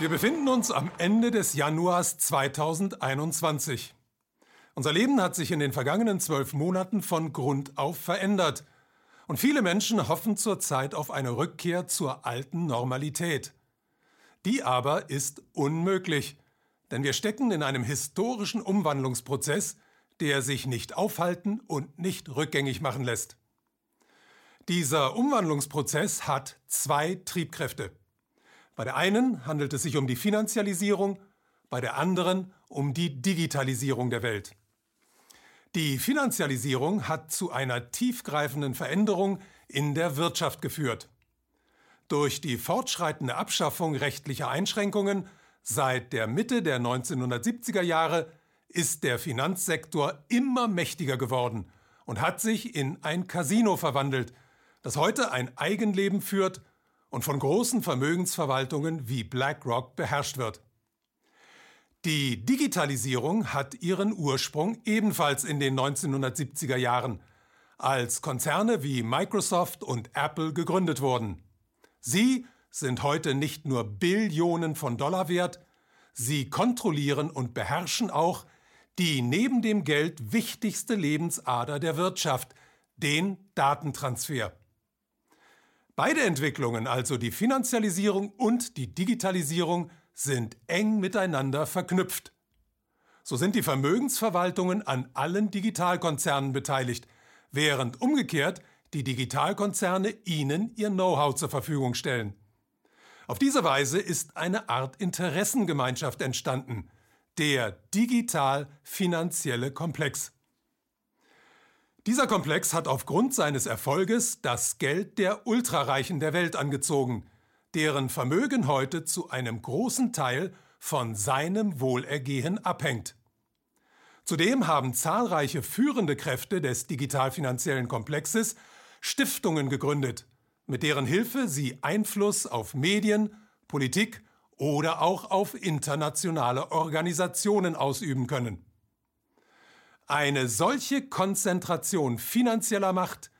Wir befinden uns am Ende des Januars 2021. Unser Leben hat sich in den vergangenen zwölf Monaten von Grund auf verändert. Und viele Menschen hoffen zurzeit auf eine Rückkehr zur alten Normalität. Die aber ist unmöglich, denn wir stecken in einem historischen Umwandlungsprozess, der sich nicht aufhalten und nicht rückgängig machen lässt. Dieser Umwandlungsprozess hat zwei Triebkräfte. Bei der einen handelt es sich um die Finanzialisierung, bei der anderen um die Digitalisierung der Welt. Die Finanzialisierung hat zu einer tiefgreifenden Veränderung in der Wirtschaft geführt. Durch die fortschreitende Abschaffung rechtlicher Einschränkungen seit der Mitte der 1970er Jahre ist der Finanzsektor immer mächtiger geworden und hat sich in ein Casino verwandelt, das heute ein Eigenleben führt und von großen Vermögensverwaltungen wie BlackRock beherrscht wird. Die Digitalisierung hat ihren Ursprung ebenfalls in den 1970er Jahren, als Konzerne wie Microsoft und Apple gegründet wurden. Sie sind heute nicht nur Billionen von Dollar wert, sie kontrollieren und beherrschen auch die neben dem Geld wichtigste Lebensader der Wirtschaft, den Datentransfer. Beide Entwicklungen, also die Finanzialisierung und die Digitalisierung, sind eng miteinander verknüpft. So sind die Vermögensverwaltungen an allen Digitalkonzernen beteiligt, während umgekehrt die Digitalkonzerne ihnen ihr Know-how zur Verfügung stellen. Auf diese Weise ist eine Art Interessengemeinschaft entstanden, der digital-finanzielle Komplex. Dieser Komplex hat aufgrund seines Erfolges das Geld der Ultrareichen der Welt angezogen, deren Vermögen heute zu einem großen Teil von seinem Wohlergehen abhängt. Zudem haben zahlreiche führende Kräfte des digital-finanziellen Komplexes Stiftungen gegründet, mit deren Hilfe sie Einfluss auf Medien, Politik oder auch auf internationale Organisationen ausüben können. Eine solche Konzentration finanzieller Macht,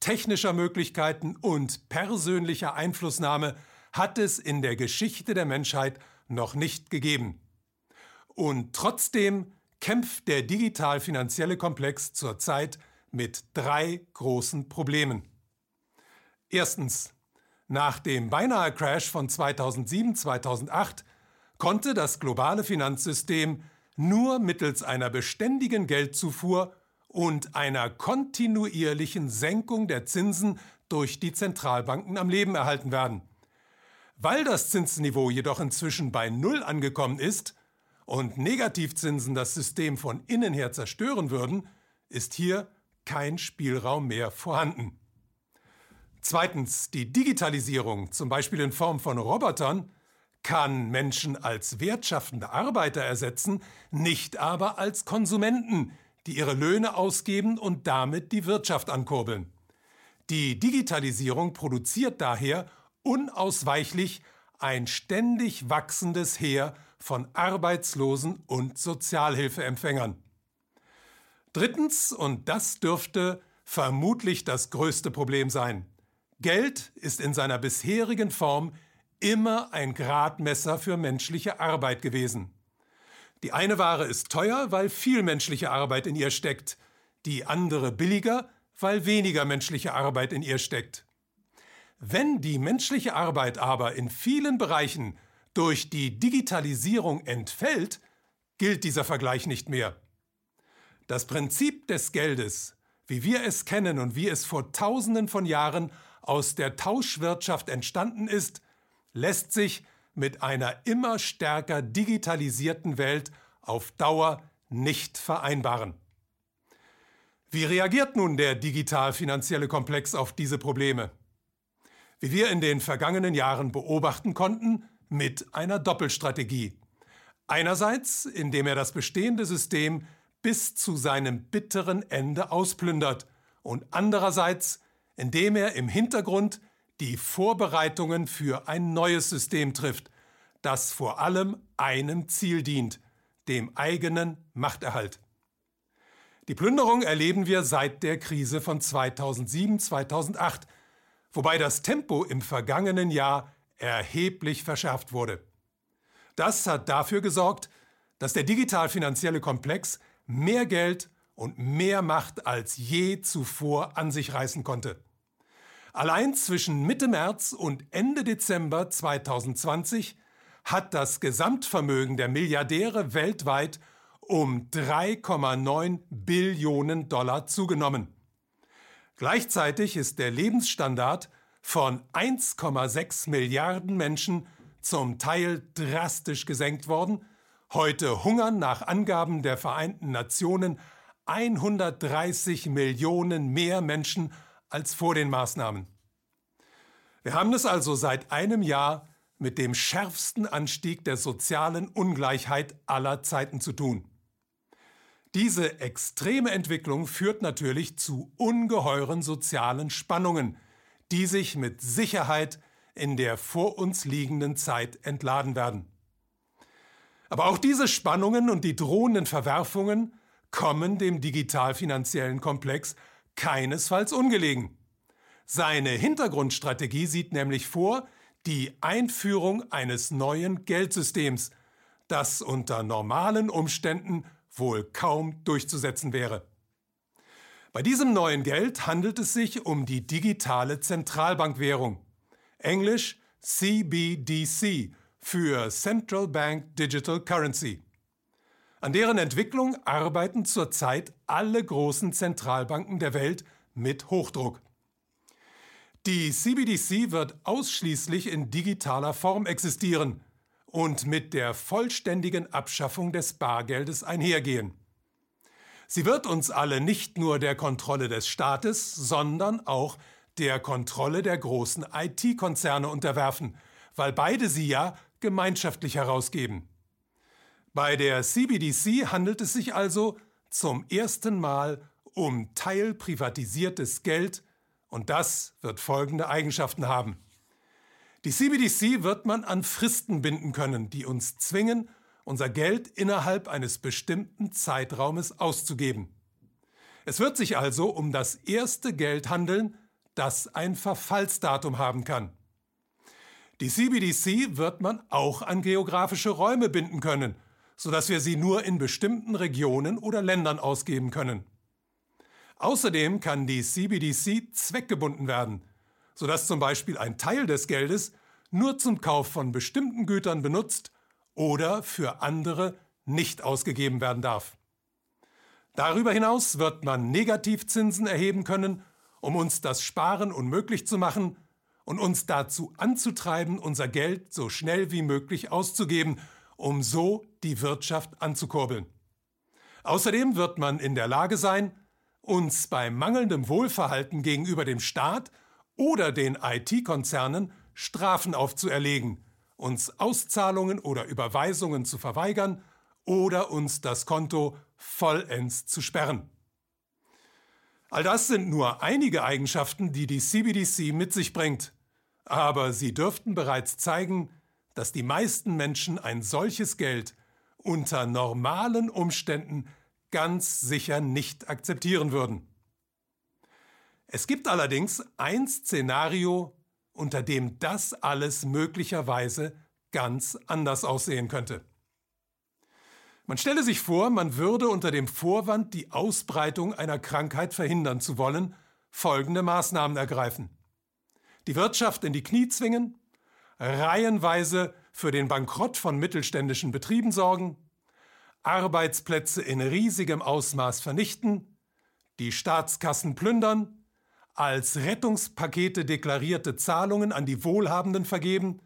technischer Möglichkeiten und persönlicher Einflussnahme hat es in der Geschichte der Menschheit noch nicht gegeben. Und trotzdem kämpft der digital-finanzielle Komplex zurzeit mit drei großen Problemen. Erstens. Nach dem beinahe Crash von 2007-2008 konnte das globale Finanzsystem nur mittels einer beständigen Geldzufuhr und einer kontinuierlichen Senkung der Zinsen durch die Zentralbanken am Leben erhalten werden. Weil das Zinsniveau jedoch inzwischen bei Null angekommen ist und Negativzinsen das System von innen her zerstören würden, ist hier kein Spielraum mehr vorhanden. Zweitens, die Digitalisierung, zum Beispiel in Form von Robotern, kann Menschen als wertschaffende Arbeiter ersetzen, nicht aber als Konsumenten, die ihre Löhne ausgeben und damit die Wirtschaft ankurbeln. Die Digitalisierung produziert daher unausweichlich ein ständig wachsendes Heer von Arbeitslosen und Sozialhilfeempfängern. Drittens, und das dürfte vermutlich das größte Problem sein, Geld ist in seiner bisherigen Form immer ein Gradmesser für menschliche Arbeit gewesen. Die eine Ware ist teuer, weil viel menschliche Arbeit in ihr steckt, die andere billiger, weil weniger menschliche Arbeit in ihr steckt. Wenn die menschliche Arbeit aber in vielen Bereichen durch die Digitalisierung entfällt, gilt dieser Vergleich nicht mehr. Das Prinzip des Geldes, wie wir es kennen und wie es vor tausenden von Jahren aus der Tauschwirtschaft entstanden ist, lässt sich mit einer immer stärker digitalisierten Welt auf Dauer nicht vereinbaren. Wie reagiert nun der digital-finanzielle Komplex auf diese Probleme? Wie wir in den vergangenen Jahren beobachten konnten, mit einer Doppelstrategie. Einerseits, indem er das bestehende System bis zu seinem bitteren Ende ausplündert und andererseits, indem er im Hintergrund die Vorbereitungen für ein neues System trifft, das vor allem einem Ziel dient, dem eigenen Machterhalt. Die Plünderung erleben wir seit der Krise von 2007-2008, wobei das Tempo im vergangenen Jahr erheblich verschärft wurde. Das hat dafür gesorgt, dass der digital-finanzielle Komplex mehr Geld und mehr Macht als je zuvor an sich reißen konnte. Allein zwischen Mitte März und Ende Dezember 2020 hat das Gesamtvermögen der Milliardäre weltweit um 3,9 Billionen Dollar zugenommen. Gleichzeitig ist der Lebensstandard von 1,6 Milliarden Menschen zum Teil drastisch gesenkt worden. Heute hungern nach Angaben der Vereinten Nationen 130 Millionen mehr Menschen als vor den Maßnahmen. Wir haben es also seit einem Jahr mit dem schärfsten Anstieg der sozialen Ungleichheit aller Zeiten zu tun. Diese extreme Entwicklung führt natürlich zu ungeheuren sozialen Spannungen, die sich mit Sicherheit in der vor uns liegenden Zeit entladen werden. Aber auch diese Spannungen und die drohenden Verwerfungen kommen dem digital-finanziellen Komplex keinesfalls ungelegen. Seine Hintergrundstrategie sieht nämlich vor, die Einführung eines neuen Geldsystems, das unter normalen Umständen wohl kaum durchzusetzen wäre. Bei diesem neuen Geld handelt es sich um die digitale Zentralbankwährung, englisch CBDC für Central Bank Digital Currency. An deren Entwicklung arbeiten zurzeit alle großen Zentralbanken der Welt mit Hochdruck. Die CBDC wird ausschließlich in digitaler Form existieren und mit der vollständigen Abschaffung des Bargeldes einhergehen. Sie wird uns alle nicht nur der Kontrolle des Staates, sondern auch der Kontrolle der großen IT-Konzerne unterwerfen, weil beide sie ja gemeinschaftlich herausgeben. Bei der CBDC handelt es sich also zum ersten Mal um teilprivatisiertes Geld und das wird folgende Eigenschaften haben. Die CBDC wird man an Fristen binden können, die uns zwingen, unser Geld innerhalb eines bestimmten Zeitraumes auszugeben. Es wird sich also um das erste Geld handeln, das ein Verfallsdatum haben kann. Die CBDC wird man auch an geografische Räume binden können, sodass wir sie nur in bestimmten Regionen oder Ländern ausgeben können. Außerdem kann die CBDC zweckgebunden werden, sodass zum Beispiel ein Teil des Geldes nur zum Kauf von bestimmten Gütern benutzt oder für andere nicht ausgegeben werden darf. Darüber hinaus wird man Negativzinsen erheben können, um uns das Sparen unmöglich zu machen und uns dazu anzutreiben, unser Geld so schnell wie möglich auszugeben, um so die Wirtschaft anzukurbeln. Außerdem wird man in der Lage sein, uns bei mangelndem Wohlverhalten gegenüber dem Staat oder den IT-Konzernen Strafen aufzuerlegen, uns Auszahlungen oder Überweisungen zu verweigern oder uns das Konto vollends zu sperren. All das sind nur einige Eigenschaften, die die CBDC mit sich bringt, aber sie dürften bereits zeigen, dass die meisten Menschen ein solches Geld unter normalen Umständen ganz sicher nicht akzeptieren würden. Es gibt allerdings ein Szenario, unter dem das alles möglicherweise ganz anders aussehen könnte. Man stelle sich vor, man würde unter dem Vorwand, die Ausbreitung einer Krankheit verhindern zu wollen, folgende Maßnahmen ergreifen. Die Wirtschaft in die Knie zwingen, reihenweise für den Bankrott von mittelständischen Betrieben sorgen, Arbeitsplätze in riesigem Ausmaß vernichten, die Staatskassen plündern, als Rettungspakete deklarierte Zahlungen an die Wohlhabenden vergeben,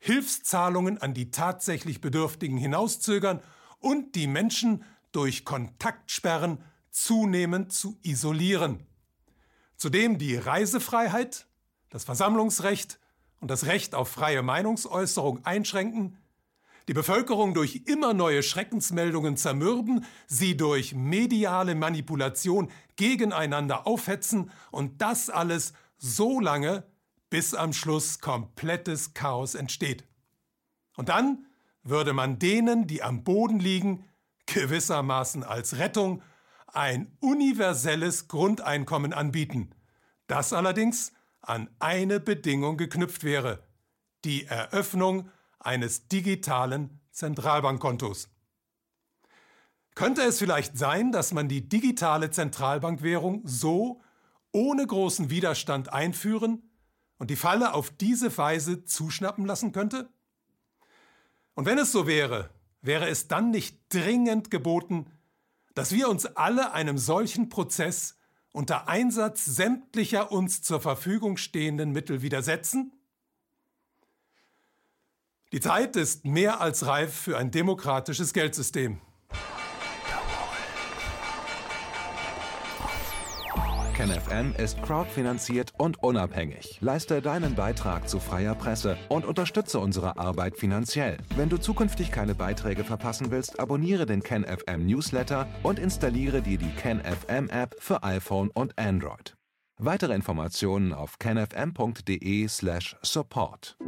Hilfszahlungen an die tatsächlich Bedürftigen hinauszögern und die Menschen durch Kontaktsperren zunehmend zu isolieren. Zudem die Reisefreiheit, das Versammlungsrecht und das Recht auf freie Meinungsäußerung einschränken, die Bevölkerung durch immer neue Schreckensmeldungen zermürben, sie durch mediale Manipulation gegeneinander aufhetzen und das alles so lange, bis am Schluss komplettes Chaos entsteht. Und dann würde man denen, die am Boden liegen, gewissermaßen als Rettung ein universelles Grundeinkommen anbieten, das allerdings an eine Bedingung geknüpft wäre, die Eröffnung eines digitalen Zentralbankkontos. Könnte es vielleicht sein, dass man die digitale Zentralbankwährung so ohne großen Widerstand einführen und die Falle auf diese Weise zuschnappen lassen könnte? Und wenn es so wäre, wäre es dann nicht dringend geboten, dass wir uns alle einem solchen Prozess unter Einsatz sämtlicher uns zur Verfügung stehenden Mittel widersetzen? Die Zeit ist mehr als reif für ein demokratisches Geldsystem. KenFM ist crowdfinanziert und unabhängig. Leiste deinen Beitrag zu freier Presse und unterstütze unsere Arbeit finanziell. Wenn du zukünftig keine Beiträge verpassen willst, abonniere den KenFM Newsletter und installiere dir die KenFM App für iPhone und Android. Weitere Informationen auf kenfm.de/support.